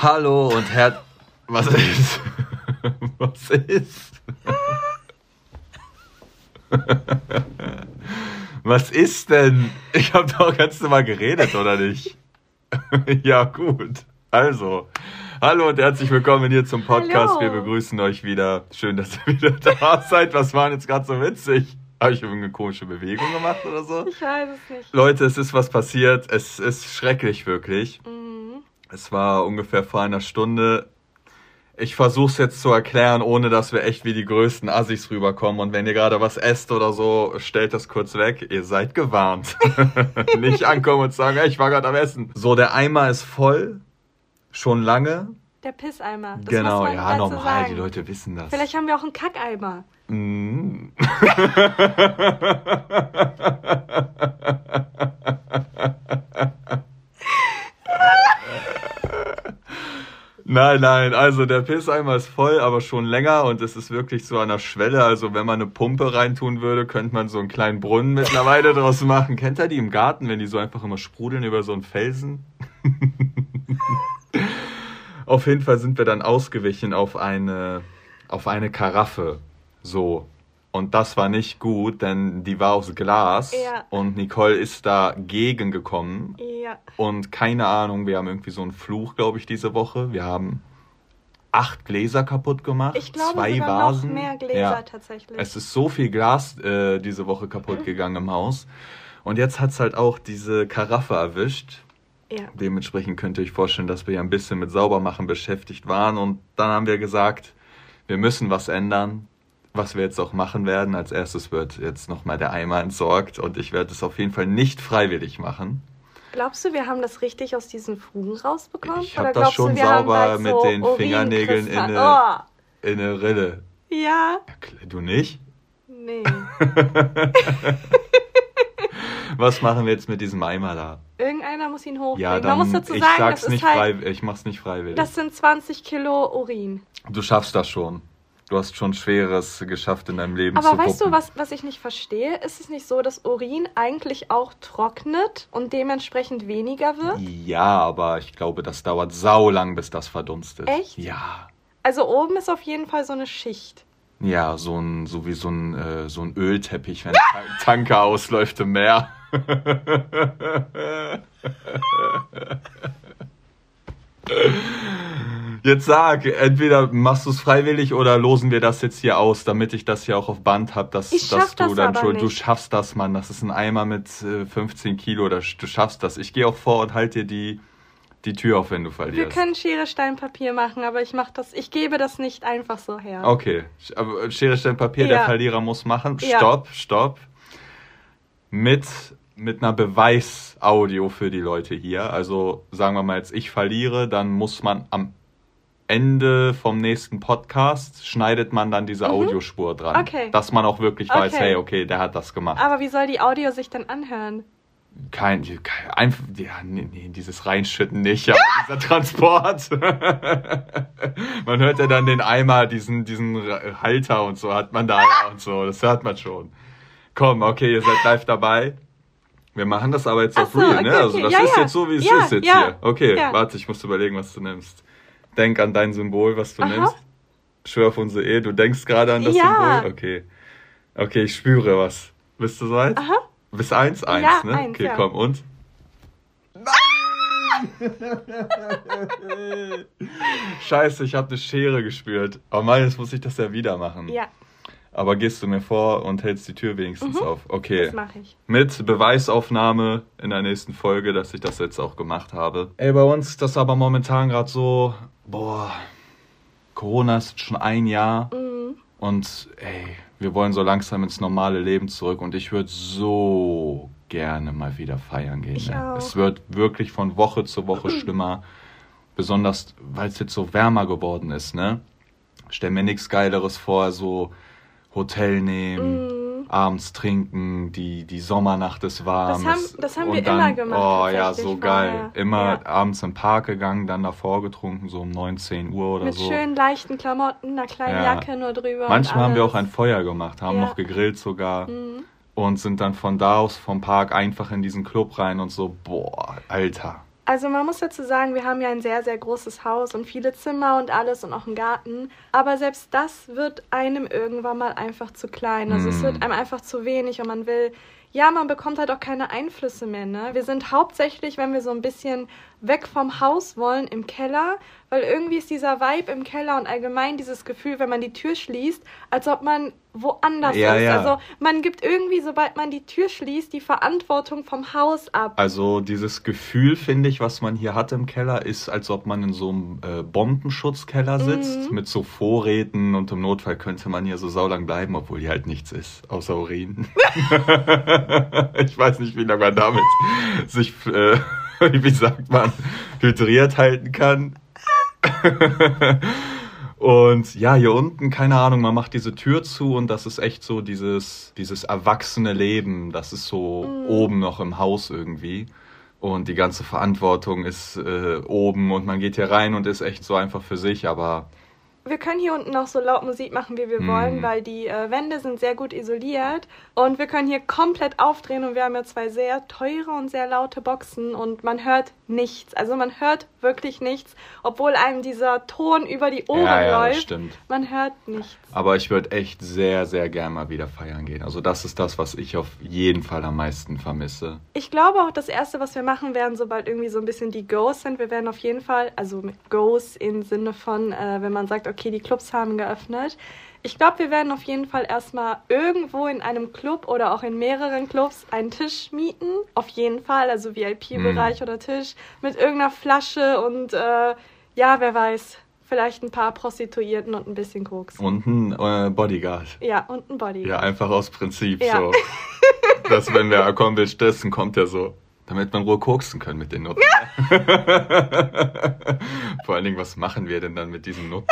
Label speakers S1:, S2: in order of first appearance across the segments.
S1: Hallo und her... Was ist? Was ist? Was ist denn? Ich habe doch ganz normal geredet, oder nicht? ja, gut. Also, hallo und herzlich willkommen hier zum Podcast. Hallo. Wir begrüßen euch wieder. Schön, dass ihr wieder da seid. Was war jetzt gerade so witzig? Habe ich irgendeine komische Bewegung gemacht oder so?
S2: Ich weiß es nicht.
S1: Leute, es ist was passiert. Es ist schrecklich, wirklich. Mhm. Es war ungefähr vor einer Stunde. Ich versuche es jetzt zu erklären, ohne dass wir echt wie die größten Assis rüberkommen. Und wenn ihr gerade was esst oder so, stellt das kurz weg. Ihr seid gewarnt. Nicht ankommen und sagen, ich war gerade am Essen. So, der Eimer ist voll. Schon lange.
S2: Der Pisseimer.
S1: Das genau, ja, normal. Die Leute wissen das.
S2: Vielleicht haben wir auch einen Kackeimer. Mm.
S1: Nein, nein, also der Pisseimer ist voll, aber schon länger und es ist wirklich so an der Schwelle. Also wenn man eine Pumpe reintun würde, könnte man so einen kleinen Brunnen mittlerweile draus machen. Kennt ihr die im Garten, wenn die so einfach immer sprudeln über so einen Felsen? auf jeden Fall sind wir dann ausgewichen auf eine, auf eine Karaffe. So. Und das war nicht gut, denn die war aus Glas ja. und Nicole ist dagegen gekommen. Ja. Und keine Ahnung, wir haben irgendwie so einen Fluch, glaube ich, diese Woche. Wir haben acht Gläser kaputt gemacht, ich glaube, zwei sogar Vasen. Noch mehr Gläser ja. tatsächlich. Es ist so viel Glas äh, diese Woche kaputt gegangen im Haus. Und jetzt hat es halt auch diese Karaffe erwischt. Ja. Dementsprechend könnt ihr euch vorstellen, dass wir ja ein bisschen mit Saubermachen beschäftigt waren. Und dann haben wir gesagt, wir müssen was ändern was wir jetzt auch machen werden. Als erstes wird jetzt nochmal der Eimer entsorgt und ich werde es auf jeden Fall nicht freiwillig machen.
S2: Glaubst du, wir haben das richtig aus diesen Fugen rausbekommen? Ich habe das schon du, sauber
S1: mit so den Fingernägeln in eine, oh. in eine Rille. Ja. Du nicht? Nee. Was machen wir jetzt mit diesem Eimer da?
S2: Irgendeiner muss ihn hochbringen. Ja, dann, Man muss dazu sagen, ich sag's
S1: das nicht ist halt, frei, ich mach's nicht freiwillig.
S2: Das sind 20 Kilo Urin.
S1: Du schaffst das schon. Du hast schon Schweres geschafft in deinem Leben
S2: Aber zu weißt du, was, was ich nicht verstehe? Ist es nicht so, dass Urin eigentlich auch trocknet und dementsprechend weniger wird?
S1: Ja, aber ich glaube, das dauert saulang, bis das verdunstet.
S2: Echt?
S1: Ja.
S2: Also oben ist auf jeden Fall so eine Schicht.
S1: Ja, so ein, so wie so ein, äh, so ein Ölteppich, wenn ein Tanker ausläuft im Meer. Jetzt sag, entweder machst du es freiwillig oder losen wir das jetzt hier aus, damit ich das hier auch auf Band habe, dass, dass du das dann schon, nicht. du schaffst das, Mann. Das ist ein Eimer mit äh, 15 Kilo, du schaffst das. Ich gehe auch vor und halte dir die, die Tür auf, wenn du verlierst.
S2: Wir können Schere, Stein, Papier machen, aber ich mach das, ich gebe das nicht einfach so her.
S1: Okay, aber Schere, Stein, Papier, ja. der Verlierer muss machen. Stopp, ja. stopp. Mit mit einer Beweisaudio für die Leute hier. Also sagen wir mal jetzt, ich verliere, dann muss man am Ende vom nächsten Podcast schneidet man dann diese mhm. Audiospur dran. Okay. Dass man auch wirklich weiß, okay. hey, okay, der hat das gemacht.
S2: Aber wie soll die Audio sich dann anhören?
S1: Kein, kein einfach, ja, nee, nee, dieses Reinschütten nicht, aber dieser Transport. man hört ja dann den Eimer, diesen, diesen Halter und so hat man da ja und so, das hört man schon. Komm, okay, ihr seid live dabei. Wir machen das aber jetzt auf so, Real, okay, ne? Also das ja, ist ja. jetzt so, wie es ja, ist jetzt hier. Okay, warte, ich muss überlegen, was du nimmst. Denk an dein Symbol, was du Aha. nimmst. Schwör auf unsere Ehe. Du denkst gerade an das ja. Symbol? Okay. Okay, ich spüre was. Bist du soweit? Aha. Bis eins? Eins, ja, ne? Eins, okay, ja. komm, und? Nein! Scheiße, ich habe eine Schere gespürt. Aber oh jetzt muss ich das ja wieder machen. Ja. Aber gehst du mir vor und hältst die Tür wenigstens mhm. auf? Okay. Das mache ich. Mit Beweisaufnahme in der nächsten Folge, dass ich das jetzt auch gemacht habe. Ey, bei uns ist das aber momentan gerade so, boah, Corona ist schon ein Jahr mhm. und ey, wir wollen so langsam ins normale Leben zurück und ich würde so gerne mal wieder feiern gehen. Ne? Es wird wirklich von Woche zu Woche schlimmer, besonders weil es jetzt so wärmer geworden ist, ne? Stell mir nichts Geileres vor, so Hotel nehmen, mm. abends trinken, die, die Sommernacht ist warm. Das haben, das haben wir dann, immer gemacht. Oh ja, so geil. Vorher. Immer ja. abends im Park gegangen, dann davor getrunken, so um 19 Uhr oder
S2: Mit
S1: so.
S2: Mit schönen leichten Klamotten, einer kleinen ja. Jacke nur drüber.
S1: Manchmal haben wir auch ein Feuer gemacht, haben ja. noch gegrillt sogar. Mm. Und sind dann von da aus vom Park einfach in diesen Club rein und so, boah, Alter.
S2: Also man muss dazu sagen, wir haben ja ein sehr, sehr großes Haus und viele Zimmer und alles und auch einen Garten. Aber selbst das wird einem irgendwann mal einfach zu klein. Also mm. es wird hm. einem einfach zu wenig und man will ja, man bekommt halt auch keine Einflüsse mehr. Ne? Wir sind hauptsächlich, wenn wir so ein bisschen weg vom Haus wollen, im Keller, weil irgendwie ist dieser Vibe im Keller und allgemein dieses Gefühl, wenn man die Tür schließt, als ob man woanders ja, ist. Ja. Also man gibt irgendwie, sobald man die Tür schließt, die Verantwortung vom Haus ab.
S1: Also dieses Gefühl, finde ich, was man hier hat im Keller, ist, als ob man in so einem äh, Bombenschutzkeller sitzt, mhm. mit so Vorräten und im Notfall könnte man hier so saulang bleiben, obwohl hier halt nichts ist, außer Urin. ich weiß nicht, wie lange man damit sich, äh, wie sagt man, hydriert halten kann. Und ja, hier unten, keine Ahnung, man macht diese Tür zu und das ist echt so dieses, dieses erwachsene Leben, das ist so mhm. oben noch im Haus irgendwie. Und die ganze Verantwortung ist äh, oben und man geht hier rein und ist echt so einfach für sich, aber
S2: wir können hier unten noch so laut Musik machen, wie wir mm. wollen, weil die äh, Wände sind sehr gut isoliert und wir können hier komplett aufdrehen und wir haben ja zwei sehr teure und sehr laute Boxen und man hört nichts. Also man hört wirklich nichts, obwohl einem dieser Ton über die Ohren ja, ja, läuft. Stimmt. Man hört nichts.
S1: Aber ich würde echt sehr, sehr gerne mal wieder feiern gehen. Also das ist das, was ich auf jeden Fall am meisten vermisse.
S2: Ich glaube auch, das Erste, was wir machen werden, sobald irgendwie so ein bisschen die Goes sind, wir werden auf jeden Fall, also mit Goes im Sinne von, äh, wenn man sagt, okay, die Clubs haben geöffnet, ich glaube, wir werden auf jeden Fall erstmal irgendwo in einem Club oder auch in mehreren Clubs einen Tisch mieten. Auf jeden Fall, also VIP-Bereich mm. oder Tisch mit irgendeiner Flasche und äh, ja, wer weiß, vielleicht ein paar Prostituierten und ein bisschen Koks.
S1: Und ein äh, Bodyguard.
S2: Ja, und ein Bodyguard.
S1: Ja, einfach aus Prinzip ja. so. dass wenn wir kommen will stessen, kommt er so. Damit man Ruhe koksen können mit den Nutten. Vor allen Dingen, was machen wir denn dann mit diesen Nutten?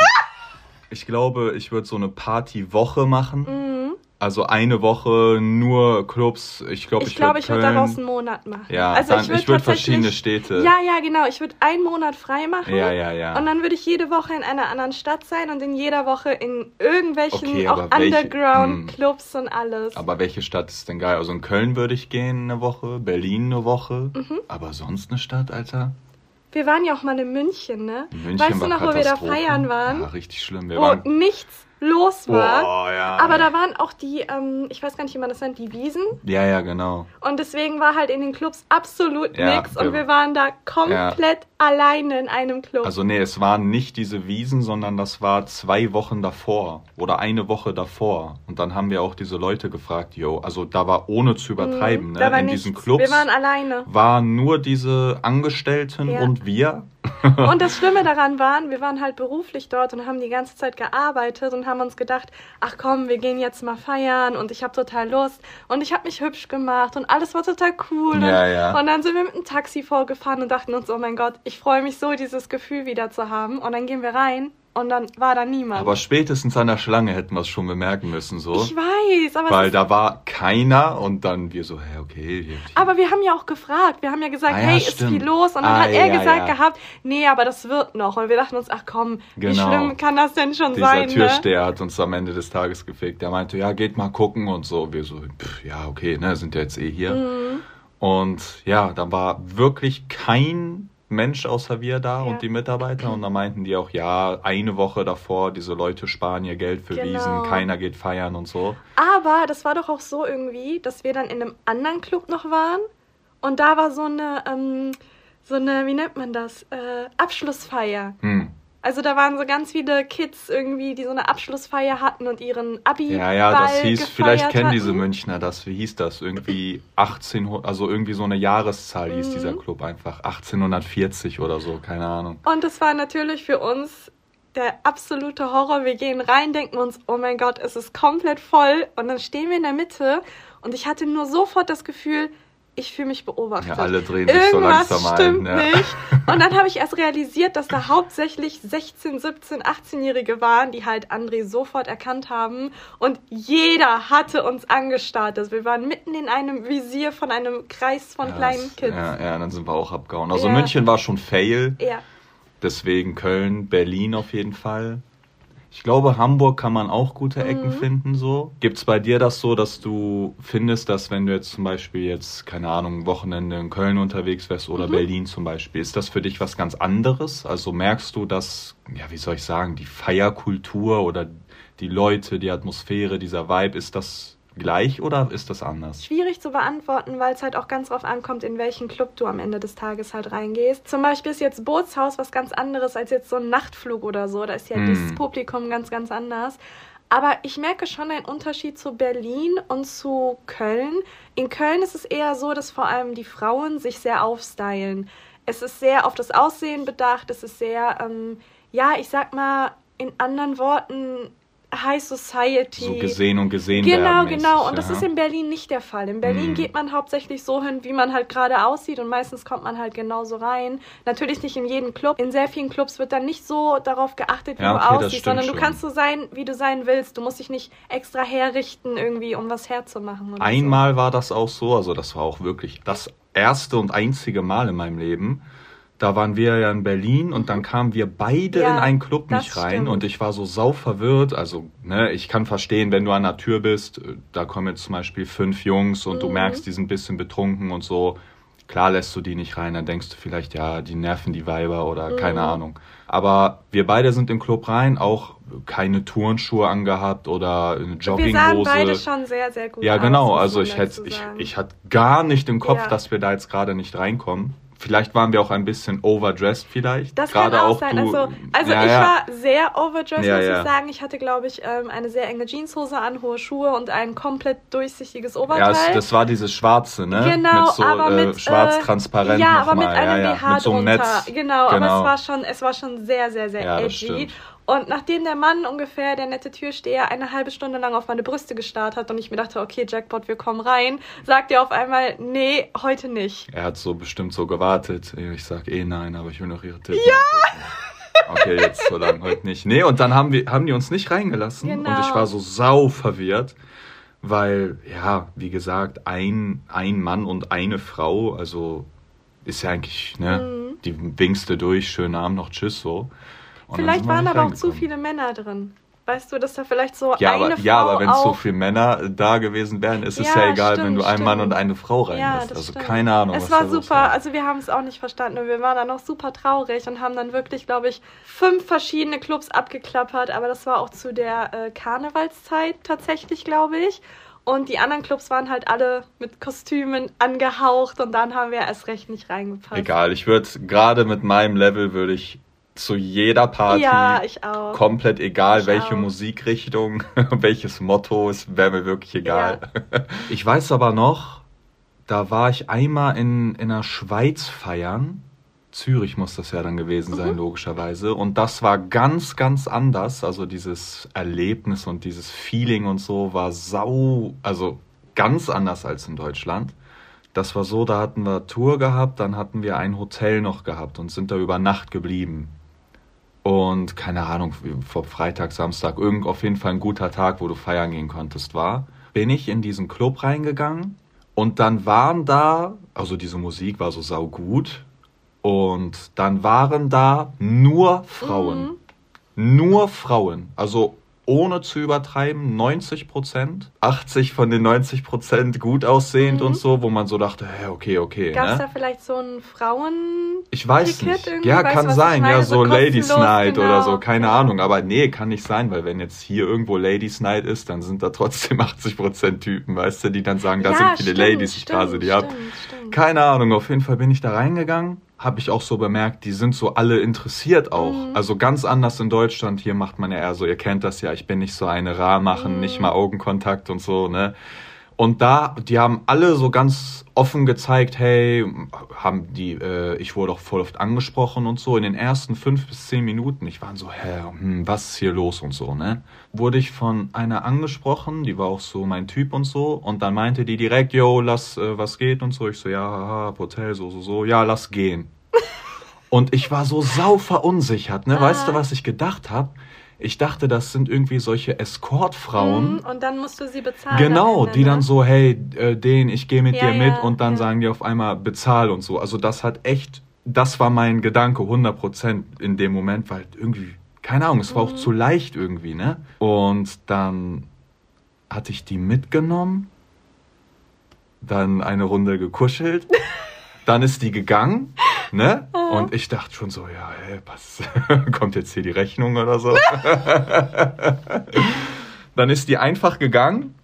S1: Ich glaube, ich würde so eine Partywoche machen. Mhm. Also eine Woche nur Clubs. Ich glaube, ich,
S2: ich, glaub, ich würde daraus einen Monat machen.
S1: Ja, also dann, ich würde würd verschiedene Städte.
S2: Ja, ja, genau. Ich würde einen Monat frei machen.
S1: Ja, ja, ja.
S2: Und dann würde ich jede Woche in einer anderen Stadt sein und in jeder Woche in irgendwelchen okay, auch Underground-Clubs hm. und alles.
S1: Aber welche Stadt ist denn geil? Also in Köln würde ich gehen eine Woche, Berlin eine Woche. Mhm. Aber sonst eine Stadt, Alter?
S2: Wir waren ja auch mal in München, ne? München weißt du noch, wo wir da feiern waren?
S1: Ja, richtig schlimm. Wir
S2: wo nichts los war. Boah, ja, Aber da waren auch die, ähm, ich weiß gar nicht, wie man das nennt, die Wiesen.
S1: Ja, ja, genau.
S2: Und deswegen war halt in den Clubs absolut ja, nichts und wir waren da komplett ja. alleine in einem Club.
S1: Also nee, es waren nicht diese Wiesen, sondern das war zwei Wochen davor oder eine Woche davor. Und dann haben wir auch diese Leute gefragt, yo, also da war ohne zu übertreiben, mhm, ne? in nichts. diesen Clubs.
S2: Wir waren alleine.
S1: Waren nur diese Angestellten und wir
S2: und das Schlimme daran war, wir waren halt beruflich dort und haben die ganze Zeit gearbeitet und haben uns gedacht, ach komm, wir gehen jetzt mal feiern und ich habe total Lust und ich habe mich hübsch gemacht und alles war total cool.
S1: Ja, ja.
S2: Und dann sind wir mit einem Taxi vorgefahren und dachten uns, oh mein Gott, ich freue mich so, dieses Gefühl wieder zu haben. Und dann gehen wir rein und dann war da niemand.
S1: Aber spätestens an der Schlange hätten wir es schon bemerken müssen, so.
S2: Ich weiß, aber.
S1: Weil da war keiner und dann wir so, hey, okay. Hier,
S2: Aber wir haben ja auch gefragt. Wir haben ja gesagt, ah, ja, hey, stimmt. ist viel los? Und dann ah, hat er ja, gesagt ja. gehabt, nee, aber das wird noch. Und wir dachten uns, ach komm, genau. wie schlimm kann das denn schon
S1: Dieser
S2: sein?
S1: Dieser ne? Türsteher ne? hat uns am Ende des Tages gefickt. Der meinte, ja, geht mal gucken und so. Wir so, pff, ja, okay, ne, sind ja jetzt eh hier. Mhm. Und ja, dann war wirklich kein Mensch außer wir da ja. und die Mitarbeiter. Und da meinten die auch, ja, eine Woche davor, diese Leute sparen ihr Geld für genau. Wiesen, keiner geht feiern und so.
S2: Aber das war doch auch so irgendwie, dass wir dann in einem anderen Club noch waren und da war so eine, ähm, so eine, wie nennt man das, äh, Abschlussfeier. Hm. Also da waren so ganz viele Kids irgendwie, die so eine Abschlussfeier hatten und ihren Abi.
S1: Ja, ja, das hieß, vielleicht kennen diese Münchner das, wie hieß das? Irgendwie 18, also irgendwie so eine Jahreszahl hieß mhm. dieser Club einfach. 1840 oder so, keine Ahnung.
S2: Und das war natürlich für uns der absolute Horror. Wir gehen rein, denken uns, oh mein Gott, es ist komplett voll. Und dann stehen wir in der Mitte und ich hatte nur sofort das Gefühl, ich fühle mich beobachtet.
S1: Ja, alle drehen sich Irgendwas so langsam
S2: stimmt
S1: ein.
S2: Ja. nicht. Und dann habe ich erst realisiert, dass da hauptsächlich 16, 17, 18-Jährige waren, die halt André sofort erkannt haben. Und jeder hatte uns angestarrt. Also wir waren mitten in einem Visier von einem Kreis von
S1: ja,
S2: kleinen Kids.
S1: Ja, ja, dann sind wir auch abgehauen. Also München war schon fail.
S2: Ja.
S1: Deswegen Köln, Berlin auf jeden Fall. Ich glaube, Hamburg kann man auch gute Ecken mhm. finden, so. Gibt es bei dir das so, dass du findest, dass wenn du jetzt zum Beispiel jetzt, keine Ahnung, Wochenende in Köln unterwegs wärst oder mhm. Berlin zum Beispiel, ist das für dich was ganz anderes? Also merkst du, dass, ja, wie soll ich sagen, die Feierkultur oder die Leute, die Atmosphäre, dieser Vibe, ist das gleich oder ist das anders?
S2: Schwierig zu beantworten, weil es halt auch ganz drauf ankommt, in welchen Club du am Ende des Tages halt reingehst. Zum Beispiel ist jetzt Bootshaus was ganz anderes als jetzt so ein Nachtflug oder so. Da ist ja mm. dieses Publikum ganz, ganz anders. Aber ich merke schon einen Unterschied zu Berlin und zu Köln. In Köln ist es eher so, dass vor allem die Frauen sich sehr aufstylen. Es ist sehr auf das Aussehen bedacht. Es ist sehr, ähm, ja, ich sag mal, in anderen Worten, High Society. So gesehen und gesehen genau, werden. Genau, genau. Und das ist in Berlin nicht der Fall. In Berlin mm. geht man hauptsächlich so hin, wie man halt gerade aussieht und meistens kommt man halt genauso rein. Natürlich nicht in jedem Club. In sehr vielen Clubs wird dann nicht so darauf geachtet, wie ja, okay, du aussiehst, sondern du schon. kannst so sein, wie du sein willst. Du musst dich nicht extra herrichten, irgendwie, um was herzumachen.
S1: Einmal so. war das auch so, also das war auch wirklich das erste und einzige Mal in meinem Leben da waren wir ja in Berlin und dann kamen wir beide ja, in einen Club nicht rein stimmt. und ich war so sau verwirrt. Also, ne, ich kann verstehen, wenn du an der Tür bist, äh, da kommen jetzt zum Beispiel fünf Jungs und mhm. du merkst, die sind ein bisschen betrunken und so. Klar lässt du die nicht rein, dann denkst du vielleicht, ja, die nerven die Weiber oder mhm. keine Ahnung. Aber wir beide sind im Club rein, auch keine Turnschuhe angehabt oder eine Jogginghose. Wir sahen beide schon sehr, sehr gut Ja, genau. Aus, also ich hätte, ich, ich hatte gar nicht im Kopf, ja. dass wir da jetzt gerade nicht reinkommen. Vielleicht waren wir auch ein bisschen overdressed vielleicht. Das Gerade kann auch, auch sein.
S2: Du, also, also ja, ich ja. war sehr overdressed, ja, muss ich sagen. Ich hatte, glaube ich, ähm, eine sehr enge Jeanshose an, hohe Schuhe und ein komplett durchsichtiges Oberteil.
S1: Ja, das war dieses schwarze, ne? Genau, mit so, aber äh, mit schwarz transparent Ja, aber mit einem BH
S2: mit so einem Netz. Genau, genau, aber es genau. war schon, es war schon sehr, sehr, sehr edgy. Und nachdem der Mann ungefähr, der nette Türsteher, eine halbe Stunde lang auf meine Brüste gestarrt hat und ich mir dachte, okay, Jackpot, wir kommen rein, sagt er auf einmal, nee, heute nicht.
S1: Er hat so bestimmt so gewartet. Ich sag eh nein, aber ich will noch ihre Tipps. Ja! Okay, jetzt so lange heute nicht. Nee, und dann haben, wir, haben die uns nicht reingelassen. Genau. Und ich war so sau verwirrt, weil, ja, wie gesagt, ein, ein Mann und eine Frau, also ist ja eigentlich, ne, mhm. die winkste durch, schönen Abend noch, tschüss, so.
S2: Und vielleicht waren aber auch zu viele Männer drin. Weißt du, dass da vielleicht so
S1: ja,
S2: eine
S1: aber, Frau Ja, aber wenn so viele Männer da gewesen wären, ist es ja, ja egal, stimmt, wenn du einen Mann und eine Frau reinlässt. Ja, also stimmt. keine Ahnung.
S2: Es war super, also wir haben es auch nicht verstanden und wir waren dann auch super traurig und haben dann wirklich, glaube ich, fünf verschiedene Clubs abgeklappert, aber das war auch zu der äh, Karnevalszeit tatsächlich, glaube ich. Und die anderen Clubs waren halt alle mit Kostümen angehaucht und dann haben wir erst recht nicht reingepasst.
S1: Egal, ich würde gerade mit meinem Level würde ich zu jeder Party. Ja, ich auch. Komplett egal, ich welche auch. Musikrichtung, welches Motto, es wäre mir wirklich egal. Ja. Ich weiß aber noch, da war ich einmal in, in der Schweiz feiern. Zürich muss das ja dann gewesen sein, mhm. logischerweise. Und das war ganz, ganz anders. Also dieses Erlebnis und dieses Feeling und so war sau, also ganz anders als in Deutschland. Das war so, da hatten wir Tour gehabt, dann hatten wir ein Hotel noch gehabt und sind da über Nacht geblieben. Und keine Ahnung, vor Freitag, Samstag, irgend auf jeden Fall ein guter Tag, wo du feiern gehen konntest, war. Bin ich in diesen Club reingegangen und dann waren da, also diese Musik war so saugut. Und dann waren da nur Frauen. Mhm. Nur Frauen. Also ohne zu übertreiben, 90 Prozent. 80 von den 90 Prozent gut aussehend mhm. und so, wo man so dachte, hä, okay, okay.
S2: Gab es ne? da vielleicht so ein Frauen...
S1: Ich weiß nicht. Ja, weißt, kann sein. Ja, so, so Ladies Night genau. oder so, keine Ahnung. Aber nee, kann nicht sein, weil wenn jetzt hier irgendwo Ladies Night ist, dann sind da trotzdem 80 Prozent Typen, weißt du, die dann sagen, da ja, sind viele stimmt, Ladies, ich quasi die ab. Keine Ahnung, auf jeden Fall bin ich da reingegangen habe ich auch so bemerkt, die sind so alle interessiert auch. Mhm. Also ganz anders in Deutschland. Hier macht man ja eher so, ihr kennt das ja, ich bin nicht so eine Rar machen, mhm. nicht mal Augenkontakt und so, ne? Und da, die haben alle so ganz offen gezeigt, hey, haben die, äh, ich wurde auch voll oft angesprochen und so. In den ersten fünf bis zehn Minuten, ich war so, hä, hm, was ist hier los und so, ne? Wurde ich von einer angesprochen, die war auch so mein Typ und so. Und dann meinte die direkt, yo, lass, äh, was geht und so. Ich so, ja, haha, Hotel, so, so, so, ja, lass gehen. und ich war so sau verunsichert, ne? Ah. Weißt du, was ich gedacht habe? Ich dachte, das sind irgendwie solche Escortfrauen.
S2: Mhm, und dann musst du sie bezahlen.
S1: Genau, Ende, die dann ne? so, hey, äh, den, ich gehe mit ja, dir ja, mit und dann ja. sagen die auf einmal bezahl und so. Also das hat echt, das war mein Gedanke 100% in dem Moment, weil irgendwie keine Ahnung, es war mhm. auch zu leicht irgendwie, ne? Und dann hatte ich die mitgenommen, dann eine Runde gekuschelt, dann ist die gegangen, ne? Und ich dachte schon so, ja, ey, was, kommt jetzt hier die Rechnung oder so? dann ist die einfach gegangen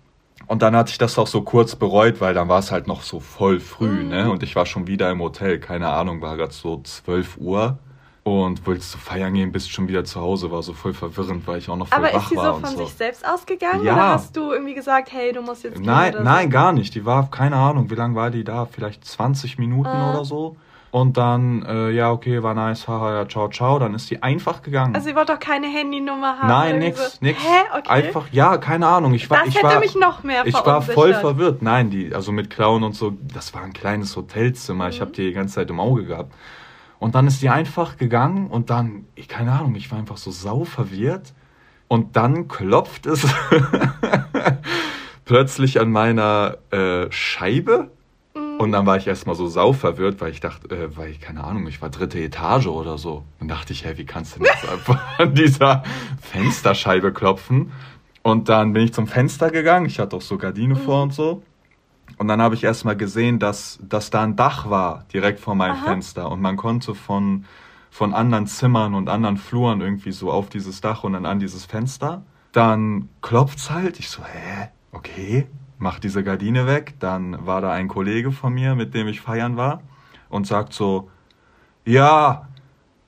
S1: und dann hatte ich das auch so kurz bereut, weil dann war es halt noch so voll früh, mhm. ne? Und ich war schon wieder im Hotel, keine Ahnung, war gerade so 12 Uhr und wolltest du feiern gehen, bist schon wieder zu Hause, war so voll verwirrend, weil ich auch noch voll Aber wach war.
S2: Aber ist sie so von sich selbst ausgegangen ja. oder hast du irgendwie gesagt, hey, du musst jetzt
S1: gehen Nein, nein, so? gar nicht. Die war, keine Ahnung, wie lange war die da? Vielleicht 20 Minuten ah. oder so. Und dann, äh, ja, okay, war nice, haha, ja, ciao, ciao. Dann ist sie einfach gegangen.
S2: Also sie wollte doch keine Handynummer haben?
S1: Nein, nix, so. nix. Hä? Okay. Einfach, ja, keine Ahnung. Ich war, das ich hätte war, mich noch mehr Ich war voll verwirrt. Nein, die, also mit Clown und so, das war ein kleines Hotelzimmer. Mhm. Ich habe die die ganze Zeit im Auge gehabt. Und dann ist die einfach gegangen und dann, ich, keine Ahnung, ich war einfach so sau verwirrt. Und dann klopft es plötzlich an meiner äh, Scheibe. Und dann war ich erstmal so sau verwirrt, weil ich dachte, äh, weil ich, keine Ahnung, ich war dritte Etage oder so. Dann dachte ich, hey, wie kannst du denn jetzt einfach an dieser Fensterscheibe klopfen? Und dann bin ich zum Fenster gegangen. Ich hatte auch so Gardine mhm. vor und so. Und dann habe ich erstmal gesehen, dass, dass da ein Dach war, direkt vor meinem Aha. Fenster. Und man konnte von, von anderen Zimmern und anderen Fluren irgendwie so auf dieses Dach und dann an dieses Fenster. Dann klopft's halt. Ich so, hä? Okay. Mach diese Gardine weg. Dann war da ein Kollege von mir, mit dem ich feiern war. Und sagt so, ja,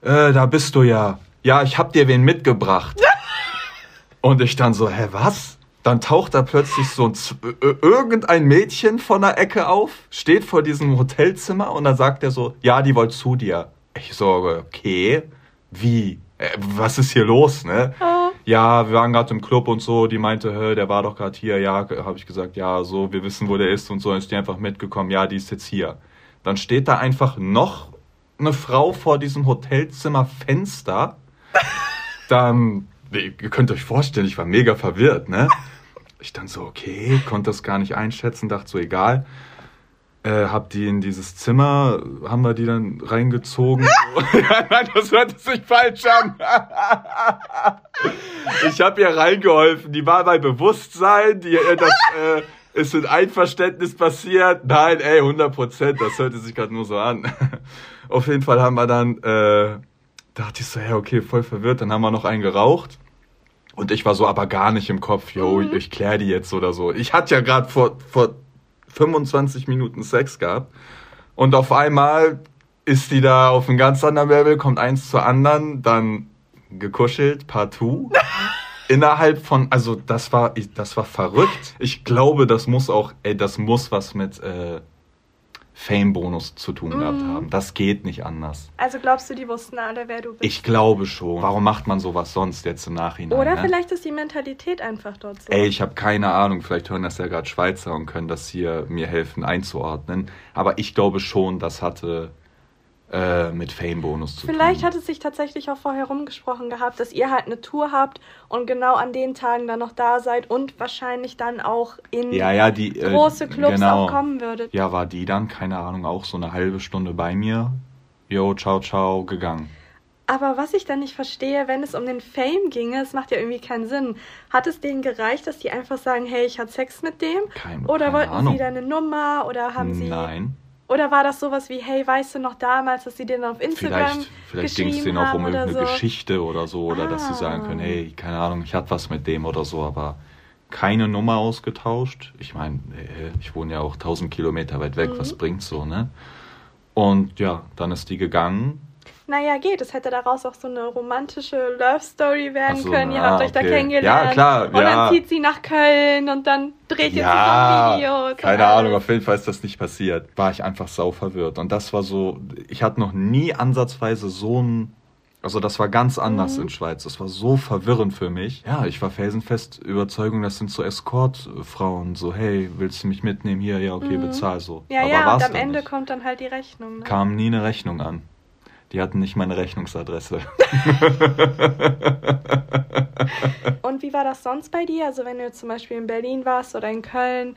S1: äh, da bist du ja. Ja, ich hab dir wen mitgebracht. und ich dann so, hä, was? Dann taucht da plötzlich so ein, irgendein Mädchen von der Ecke auf, steht vor diesem Hotelzimmer und dann sagt er so, ja, die wollt zu dir. Ich so, okay, wie? Äh, was ist hier los, ne? Ja, wir waren gerade im Club und so, die meinte, der war doch gerade hier, ja, habe ich gesagt, ja, so, wir wissen, wo der ist und so, dann ist die einfach mitgekommen, ja, die ist jetzt hier. Dann steht da einfach noch eine Frau vor diesem Hotelzimmerfenster. Dann, ihr könnt euch vorstellen, ich war mega verwirrt, ne? ich dann so, okay, konnte das gar nicht einschätzen, dachte so, egal. Äh, hab die in dieses Zimmer, haben wir die dann reingezogen. ja, nein, das hört sich falsch an. ich habe ihr reingeholfen. Die war bei Bewusstsein, die, äh, das äh, ist in Einverständnis passiert. Nein, ey, 100 Prozent, das hörte sich gerade nur so an. Auf jeden Fall haben wir dann, äh, dachte ich so, ja, okay, voll verwirrt. Dann haben wir noch einen geraucht. Und ich war so aber gar nicht im Kopf, yo, mhm. ich klär die jetzt oder so. Ich hatte ja gerade vor, vor 25 Minuten Sex gehabt. Und auf einmal ist die da auf einem ganz anderen Level, kommt eins zur anderen, dann gekuschelt, partout. Innerhalb von, also das war, das war verrückt. Ich glaube, das muss auch, ey, das muss was mit äh, Fame-Bonus zu tun gehabt mhm. haben. Das geht nicht anders.
S2: Also glaubst du, die wussten alle, wer du bist?
S1: Ich glaube schon. Warum macht man sowas sonst jetzt im Nachhinein?
S2: Oder ne? vielleicht ist die Mentalität einfach dort so.
S1: Ey, ich habe keine Ahnung. Vielleicht hören das ja gerade Schweizer und können das hier mir helfen einzuordnen. Aber ich glaube schon, das hatte äh, mit Fame-Bonus
S2: zu Vielleicht tun. hat es sich tatsächlich auch vorher rumgesprochen gehabt, dass ihr halt eine Tour habt und genau an den Tagen dann noch da seid und wahrscheinlich dann auch in
S1: ja, ja, die,
S2: äh, große Clubs genau. auch kommen würdet.
S1: Ja, war die dann, keine Ahnung, auch so eine halbe Stunde bei mir. Jo, ciao, ciao, gegangen.
S2: Aber was ich dann nicht verstehe, wenn es um den Fame ginge, es macht ja irgendwie keinen Sinn. Hat es denen gereicht, dass die einfach sagen, hey, ich hatte Sex mit dem? Kein, oder wollten Ahnung. sie da eine Nummer oder haben sie.
S1: Nein.
S2: Oder war das sowas wie, hey, weißt du noch damals, dass sie dann auf Instagram
S1: Vielleicht, vielleicht ging es denen auch um irgendeine so. Geschichte oder so, oder ah. dass sie sagen können, hey, keine Ahnung, ich hatte was mit dem oder so, aber keine Nummer ausgetauscht. Ich meine, äh, ich wohne ja auch 1000 Kilometer weit weg, mhm. was bringt's so, ne? Und ja, dann ist die gegangen
S2: naja, geht. Es hätte daraus auch so eine romantische Love Story werden so, können. Ihr habt euch okay. da kennengelernt. Ja, klar. Und ja. dann zieht sie nach Köln und dann dreht ihr ja, zusammen Videos.
S1: Keine Ahnung, auf jeden Fall ist das nicht passiert. War ich einfach sau verwirrt. Und das war so, ich hatte noch nie ansatzweise so ein also das war ganz anders mhm. in Schweiz. Das war so verwirrend für mich. Ja, ich war felsenfest Überzeugung, das sind so Escort-Frauen. So, hey, willst du mich mitnehmen? Hier, ja, okay, mhm. bezahl so.
S2: Ja, Aber ja, und am Ende nicht. kommt dann halt die Rechnung.
S1: Ne? Kam nie eine Rechnung an. Die hatten nicht meine Rechnungsadresse.
S2: Und wie war das sonst bei dir? Also wenn du zum Beispiel in Berlin warst oder in Köln,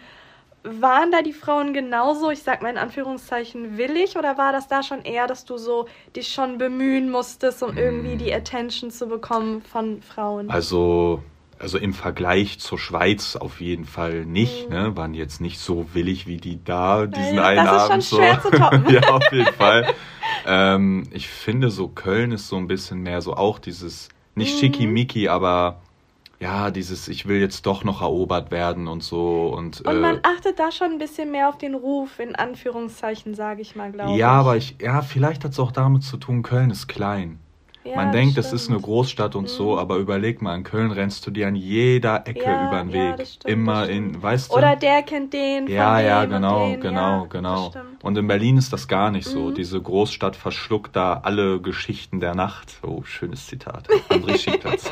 S2: waren da die Frauen genauso, ich sag mal in Anführungszeichen, willig oder war das da schon eher, dass du so dich schon bemühen musstest, um irgendwie die Attention zu bekommen von Frauen?
S1: Also also im Vergleich zur Schweiz auf jeden Fall nicht, mhm. ne? Waren jetzt nicht so willig wie die da diesen ja, einen das Abend. Ist schon so. schwer zu toppen. ja, auf jeden Fall. ähm, ich finde so Köln ist so ein bisschen mehr so auch dieses nicht mhm. schickimicki, aber ja, dieses ich will jetzt doch noch erobert werden und so und
S2: Und man äh, achtet da schon ein bisschen mehr auf den Ruf in Anführungszeichen, sage ich mal,
S1: glaube ich. Ja, aber ich ja, vielleicht hat es auch damit zu tun, Köln ist klein. Ja, Man denkt, stimmt. es ist eine Großstadt und mhm. so, aber überleg mal, in Köln rennst du dir an jeder Ecke ja, über den Weg. Ja, stimmt, Immer in, weißt
S2: du? Oder der kennt den. Ja, ja,
S1: genau, den. genau, genau. Und in Berlin ist das gar nicht so. Mhm. Diese Großstadt verschluckt da alle Geschichten der Nacht. Oh, schönes Zitat. André Schickplatz.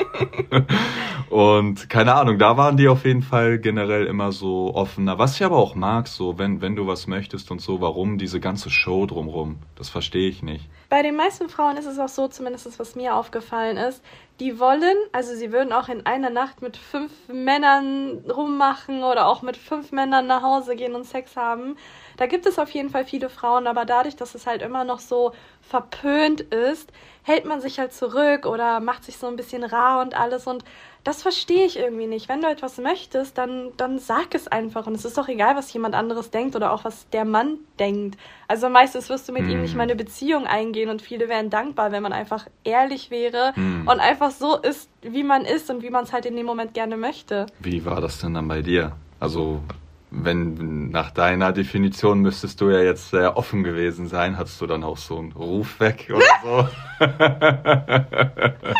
S1: und keine Ahnung, da waren die auf jeden Fall generell immer so offener. Was ich aber auch mag, so, wenn, wenn du was möchtest und so, warum diese ganze Show drumrum? Das verstehe ich nicht.
S2: Bei den meisten Frauen ist es auch so, zumindest was mir aufgefallen ist, die wollen, also sie würden auch in einer Nacht mit fünf Männern rummachen oder auch mit fünf Männern nach Hause gehen und Sex haben. Da gibt es auf jeden Fall viele Frauen, aber dadurch, dass es halt immer noch so verpönt ist, hält man sich halt zurück oder macht sich so ein bisschen rar und alles und das verstehe ich irgendwie nicht. Wenn du etwas möchtest, dann, dann sag es einfach. Und es ist doch egal, was jemand anderes denkt oder auch was der Mann denkt. Also meistens wirst du mit mm. ihm nicht mal eine Beziehung eingehen und viele wären dankbar, wenn man einfach ehrlich wäre mm. und einfach so ist, wie man ist und wie man es halt in dem Moment gerne möchte.
S1: Wie war das denn dann bei dir? Also wenn nach deiner Definition müsstest du ja jetzt sehr offen gewesen sein, hattest du dann auch so einen Ruf weg oder
S2: so?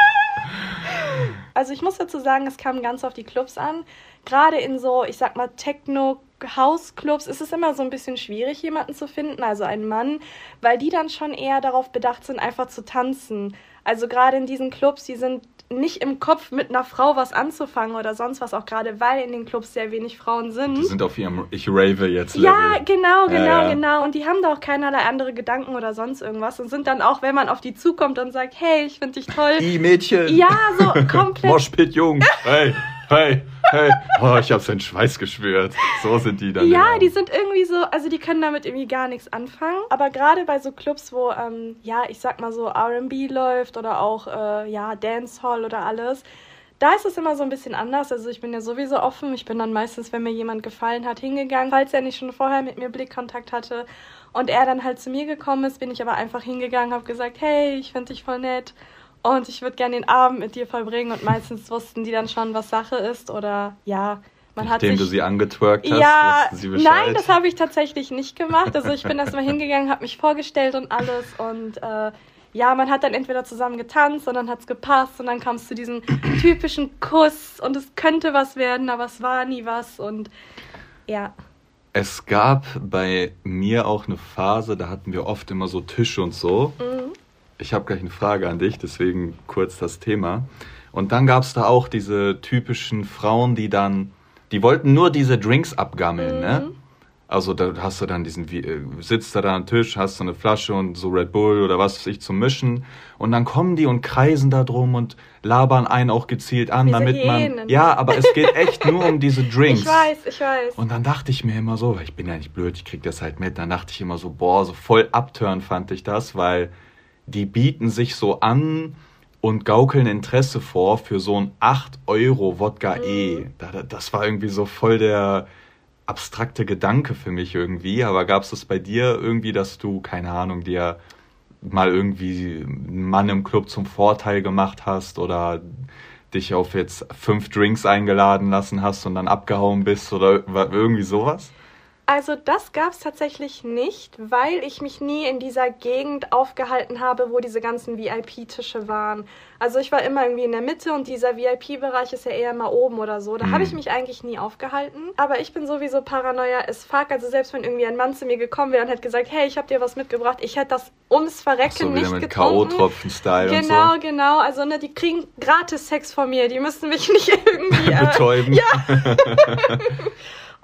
S2: Also ich muss dazu sagen, es kam ganz auf die Clubs an. Gerade in so, ich sag mal, Techno Hausclubs ist es immer so ein bisschen schwierig, jemanden zu finden, also einen Mann, weil die dann schon eher darauf bedacht sind, einfach zu tanzen. Also gerade in diesen Clubs, die sind nicht im Kopf mit einer Frau was anzufangen oder sonst was, auch gerade weil in den Clubs sehr wenig Frauen sind.
S1: Die sind auf ihrem Ich rave jetzt
S2: Level. Ja, genau, genau, ja, ja. genau. Und die haben da auch keinerlei andere Gedanken oder sonst irgendwas und sind dann auch, wenn man auf die zukommt und sagt, hey, ich finde dich toll. Die Mädchen. Ja, so komplett.
S1: Moshpit Jung. Hey, hey hey, oh, ich hab's in Schweiß geschwört. So sind die dann.
S2: Ja, die sind irgendwie so, also die können damit irgendwie gar nichts anfangen. Aber gerade bei so Clubs, wo, ähm, ja, ich sag mal so RB läuft oder auch, äh, ja, Dancehall oder alles, da ist es immer so ein bisschen anders. Also ich bin ja sowieso offen. Ich bin dann meistens, wenn mir jemand gefallen hat, hingegangen. Falls er nicht schon vorher mit mir Blickkontakt hatte und er dann halt zu mir gekommen ist, bin ich aber einfach hingegangen, habe gesagt, hey, ich finde dich voll nett und ich würde gerne den Abend mit dir verbringen und meistens wussten die dann schon, was Sache ist oder ja,
S1: man Nachdem hat sich, du sie angetwerkt hast,
S2: ja, sie Bescheid. Nein, das habe ich tatsächlich nicht gemacht. Also ich bin erstmal hingegangen, habe mich vorgestellt und alles und äh, ja, man hat dann entweder zusammen getanzt und dann hat es gepasst und dann kam es zu diesem typischen Kuss und es könnte was werden, aber es war nie was und ja.
S1: Es gab bei mir auch eine Phase, da hatten wir oft immer so Tische und so. Mhm ich habe gleich eine Frage an dich, deswegen kurz das Thema. Und dann gab es da auch diese typischen Frauen, die dann, die wollten nur diese Drinks abgammeln, ne? mhm. ne? Also da hast du dann diesen, äh, sitzt da da am Tisch, hast so eine Flasche und so Red Bull oder was weiß ich zum Mischen und dann kommen die und kreisen da drum und labern einen auch gezielt an, diese damit man, ja, aber es geht echt nur um diese Drinks. Ich weiß, ich weiß. Und dann dachte ich mir immer so, ich bin ja nicht blöd, ich krieg das halt mit, dann dachte ich immer so, boah, so voll abtören fand ich das, weil die bieten sich so an und gaukeln Interesse vor für so ein 8 Euro Wodka E. Das war irgendwie so voll der abstrakte Gedanke für mich irgendwie. Aber gab es das bei dir irgendwie, dass du, keine Ahnung, dir mal irgendwie einen Mann im Club zum Vorteil gemacht hast oder dich auf jetzt fünf Drinks eingeladen lassen hast und dann abgehauen bist oder irgendwie sowas?
S2: Also das gab es tatsächlich nicht, weil ich mich nie in dieser Gegend aufgehalten habe, wo diese ganzen VIP-Tische waren. Also ich war immer irgendwie in der Mitte und dieser VIP-Bereich ist ja eher mal oben oder so. Da mhm. habe ich mich eigentlich nie aufgehalten. Aber ich bin sowieso Paranoia as fuck. Also selbst wenn irgendwie ein Mann zu mir gekommen wäre und hätte gesagt, hey, ich habe dir was mitgebracht, ich hätte das ums Verrecken Ach so, nicht mit getrunken. K.O.-Tropfen-Style Genau, so. genau. Also ne, die kriegen gratis Sex von mir. Die müssen mich nicht irgendwie... Äh, Betäuben. Ja.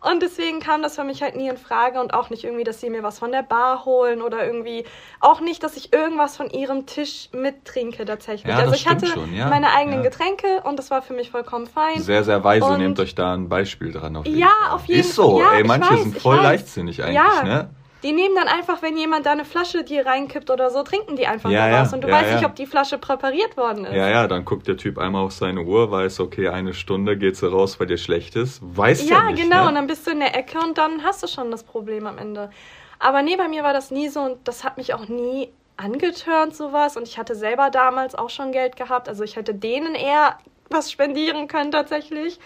S2: Und deswegen kam das für mich halt nie in Frage und auch nicht irgendwie, dass sie mir was von der Bar holen oder irgendwie auch nicht, dass ich irgendwas von ihrem Tisch mittrinke tatsächlich. Ja, also ich hatte schon, ja. meine eigenen ja. Getränke und das war für mich vollkommen fein.
S1: Sehr, sehr weise, und nehmt euch da ein Beispiel dran auf jeden Ja, Fall. auf jeden Fall. Ist so, ey, manche weiß, sind voll leichtsinnig eigentlich, ne?
S2: Die nehmen dann einfach, wenn jemand da eine Flasche dir reinkippt oder so, trinken die einfach ja, ja, was. Und du ja, weißt nicht, ob die Flasche präpariert worden ist.
S1: Ja, ja, dann guckt der Typ einmal auf seine Uhr, weiß, okay, eine Stunde geht sie raus, weil dir schlecht ist. Weiß ja, ja nicht.
S2: Ja, genau, ne? und dann bist du in der Ecke und dann hast du schon das Problem am Ende. Aber nee, bei mir war das nie so und das hat mich auch nie angetörnt, sowas. Und ich hatte selber damals auch schon Geld gehabt. Also ich hätte denen eher was spendieren können tatsächlich.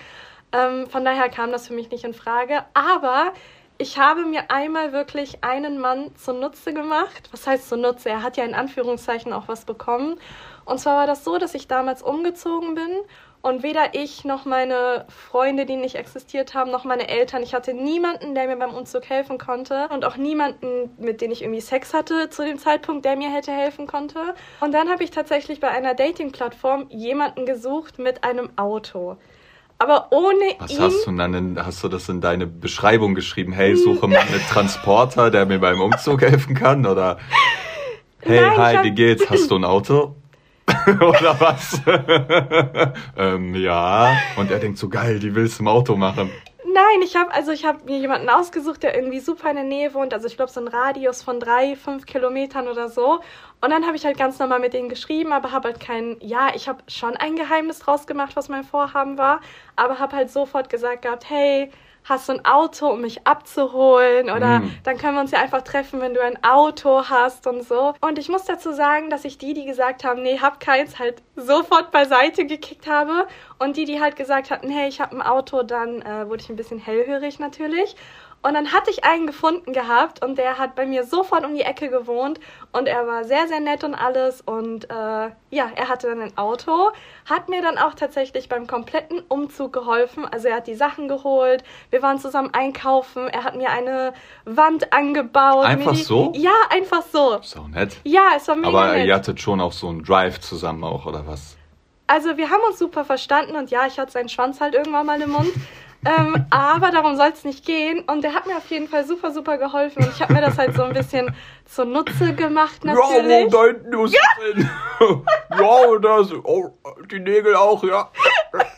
S2: Ähm, von daher kam das für mich nicht in Frage. Aber ich habe mir einmal wirklich einen Mann zunutze gemacht. Was heißt zunutze? Er hat ja in Anführungszeichen auch was bekommen. Und zwar war das so, dass ich damals umgezogen bin und weder ich noch meine Freunde, die nicht existiert haben, noch meine Eltern, ich hatte niemanden, der mir beim Umzug helfen konnte und auch niemanden, mit dem ich irgendwie Sex hatte zu dem Zeitpunkt, der mir hätte helfen konnte. Und dann habe ich tatsächlich bei einer Dating-Plattform jemanden gesucht mit einem Auto. Aber ohne
S1: Was ihn. Was hast du dann? Hast du das in deine Beschreibung geschrieben? Hey, suche mal einen Transporter, der mir beim Umzug helfen kann? Oder hey, Nein, hi, wie geht's? Hast du ein Auto? Oder was? ähm, ja. Und er denkt so geil, die willst du im Auto machen.
S2: Nein, ich habe also ich habe mir jemanden ausgesucht, der irgendwie super in der Nähe wohnt. Also ich glaube so ein Radius von drei, fünf Kilometern oder so. Und dann habe ich halt ganz normal mit denen geschrieben, aber habe halt kein, ja, ich habe schon ein Geheimnis draus gemacht, was mein Vorhaben war, aber habe halt sofort gesagt gehabt, hey, hast du ein Auto, um mich abzuholen? Oder mm. dann können wir uns ja einfach treffen, wenn du ein Auto hast und so. Und ich muss dazu sagen, dass ich die, die gesagt haben, nee, hab keins, halt sofort beiseite gekickt habe. Und die, die halt gesagt hatten, hey, ich habe ein Auto, dann äh, wurde ich ein bisschen hellhörig natürlich. Und dann hatte ich einen gefunden gehabt und der hat bei mir sofort um die Ecke gewohnt und er war sehr, sehr nett und alles. Und äh, ja, er hatte dann ein Auto, hat mir dann auch tatsächlich beim kompletten Umzug geholfen. Also er hat die Sachen geholt, wir waren zusammen einkaufen, er hat mir eine Wand angebaut.
S1: Einfach
S2: die,
S1: so?
S2: Ja, einfach so.
S1: So nett.
S2: Ja, es war mega
S1: Aber
S2: nett.
S1: ihr hattet schon auch so einen Drive zusammen auch, oder was?
S2: Also wir haben uns super verstanden und ja, ich hatte seinen Schwanz halt irgendwann mal im Mund. ähm, aber darum soll es nicht gehen. Und der hat mir auf jeden Fall super, super geholfen. Und ich habe mir das halt so ein bisschen zunutze gemacht, natürlich. Ja, hinten ist
S1: ja. ja, das, oh, die Nägel auch, ja.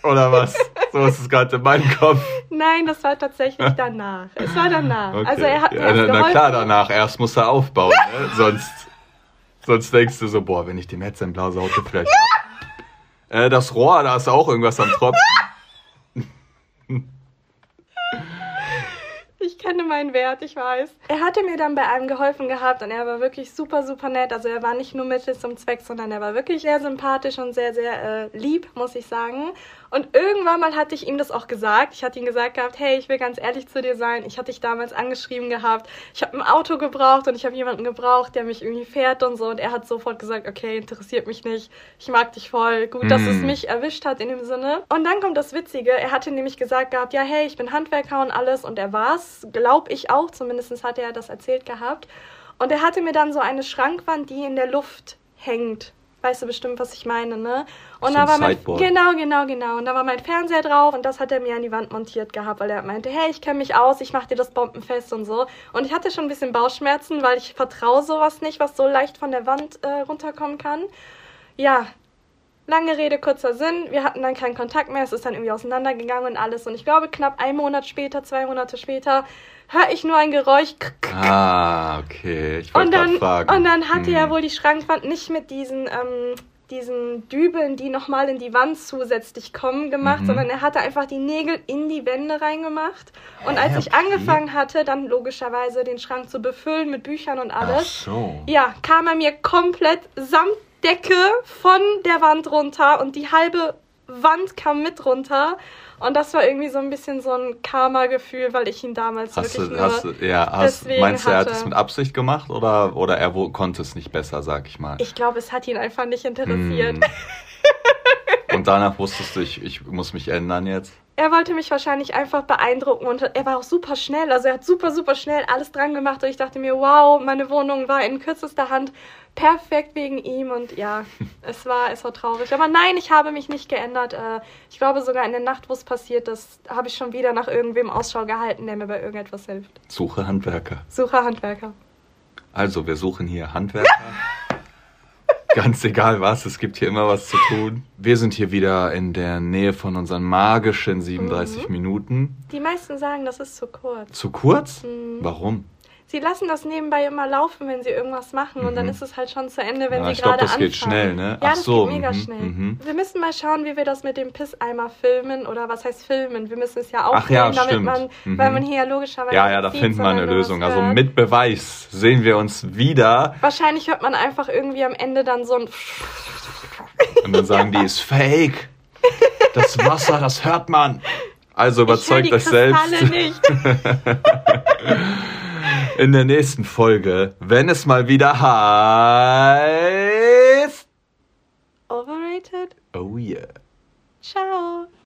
S1: Oder was? So ist es gerade in meinem Kopf.
S2: Nein, das war tatsächlich danach. Es war danach. Okay. Also er hat mir ja,
S1: na, na klar, danach. Erst muss er aufbauen, ne? sonst, sonst denkst du so, boah, wenn ich dem jetzt ein blaues Auto vielleicht... äh, das Rohr, da ist auch irgendwas am Tropfen.
S2: Ich kenne meinen Wert, ich weiß. Er hatte mir dann bei einem geholfen gehabt und er war wirklich super, super nett. Also er war nicht nur Mittel zum Zweck, sondern er war wirklich sehr sympathisch und sehr, sehr äh, lieb, muss ich sagen. Und irgendwann mal hatte ich ihm das auch gesagt. Ich hatte ihm gesagt gehabt, hey, ich will ganz ehrlich zu dir sein. Ich hatte dich damals angeschrieben gehabt. Ich habe ein Auto gebraucht und ich habe jemanden gebraucht, der mich irgendwie fährt und so. Und er hat sofort gesagt, okay, interessiert mich nicht. Ich mag dich voll. Gut, mm. dass es mhm. mich erwischt hat in dem Sinne. Und dann kommt das Witzige. Er hatte nämlich gesagt gehabt, ja, hey, ich bin Handwerker und alles. Und er war's, glaube ich auch. Zumindest hat er das erzählt gehabt. Und er hatte mir dann so eine Schrankwand, die in der Luft hängt weißt du bestimmt, was ich meine, ne? Und so da war mein, genau, genau, genau. Und da war mein Fernseher drauf und das hat er mir an die Wand montiert gehabt, weil er meinte, hey, ich kenne mich aus, ich mache dir das bombenfest und so. Und ich hatte schon ein bisschen Bauchschmerzen, weil ich vertraue sowas nicht, was so leicht von der Wand äh, runterkommen kann. Ja, lange Rede, kurzer Sinn. Wir hatten dann keinen Kontakt mehr, es ist dann irgendwie auseinandergegangen und alles. Und ich glaube, knapp einen Monat später, zwei Monate später, höre ich nur ein Geräusch.
S1: Ah, okay. Ich wollte
S2: dann,
S1: fragen.
S2: Und dann hatte hm. er wohl die Schrankwand nicht mit diesen, ähm, diesen Dübeln, die nochmal in die Wand zusätzlich kommen, gemacht, mhm. sondern er hatte einfach die Nägel in die Wände reingemacht. Und als ich okay. angefangen hatte, dann logischerweise den Schrank zu befüllen mit Büchern und alles, so. ja, kam er mir komplett samt Decke von der Wand runter und die halbe Wand kam mit runter. Und das war irgendwie so ein bisschen so ein Karma-Gefühl, weil ich ihn damals hast wirklich du, nur hast du,
S1: ja, hast, Meinst du, er hat es mit Absicht gemacht oder, oder er konnte es nicht besser, sag ich mal?
S2: Ich glaube, es hat ihn einfach nicht interessiert.
S1: Mm. Und danach wusstest du, ich, ich muss mich ändern jetzt?
S2: er wollte mich wahrscheinlich einfach beeindrucken und er war auch super schnell. Also er hat super, super schnell alles dran gemacht und ich dachte mir, wow, meine Wohnung war in kürzester Hand perfekt wegen ihm und ja, es war, es war traurig. Aber nein, ich habe mich nicht geändert. Äh, ich glaube sogar in der Nacht, wo es passiert ist, habe ich schon wieder nach irgendwem Ausschau gehalten, der mir bei irgendetwas hilft.
S1: Suche Handwerker.
S2: Suche Handwerker.
S1: Also, wir suchen hier Handwerker. Ganz egal was, es gibt hier immer was zu tun. Wir sind hier wieder in der Nähe von unseren magischen 37 mhm. Minuten.
S2: Die meisten sagen, das ist zu kurz.
S1: Zu kurz? Mhm. Warum?
S2: Sie lassen das nebenbei immer laufen, wenn sie irgendwas machen und dann mhm. ist es halt schon zu Ende, wenn ja, sie gerade anfangen. das geht schnell, ne? Ja, Ach das so. geht mega mhm. schnell. Mhm. Wir müssen mal schauen, wie wir das mit dem Pisseimer filmen oder was heißt filmen? Wir müssen es ja aufnehmen, ja, damit stimmt. man, mhm. weil man hier ja logischerweise
S1: Ja, ja, da finden wir eine Lösung. Also mit Beweis sehen wir uns wieder.
S2: Wahrscheinlich hört man einfach irgendwie am Ende dann so ein
S1: und dann sagen die, ist fake. Das Wasser, das hört man. Also überzeugt euch selbst. Nicht. in der nächsten Folge, wenn es mal wieder heißt.
S2: Overrated?
S1: Oh yeah.
S2: Ciao.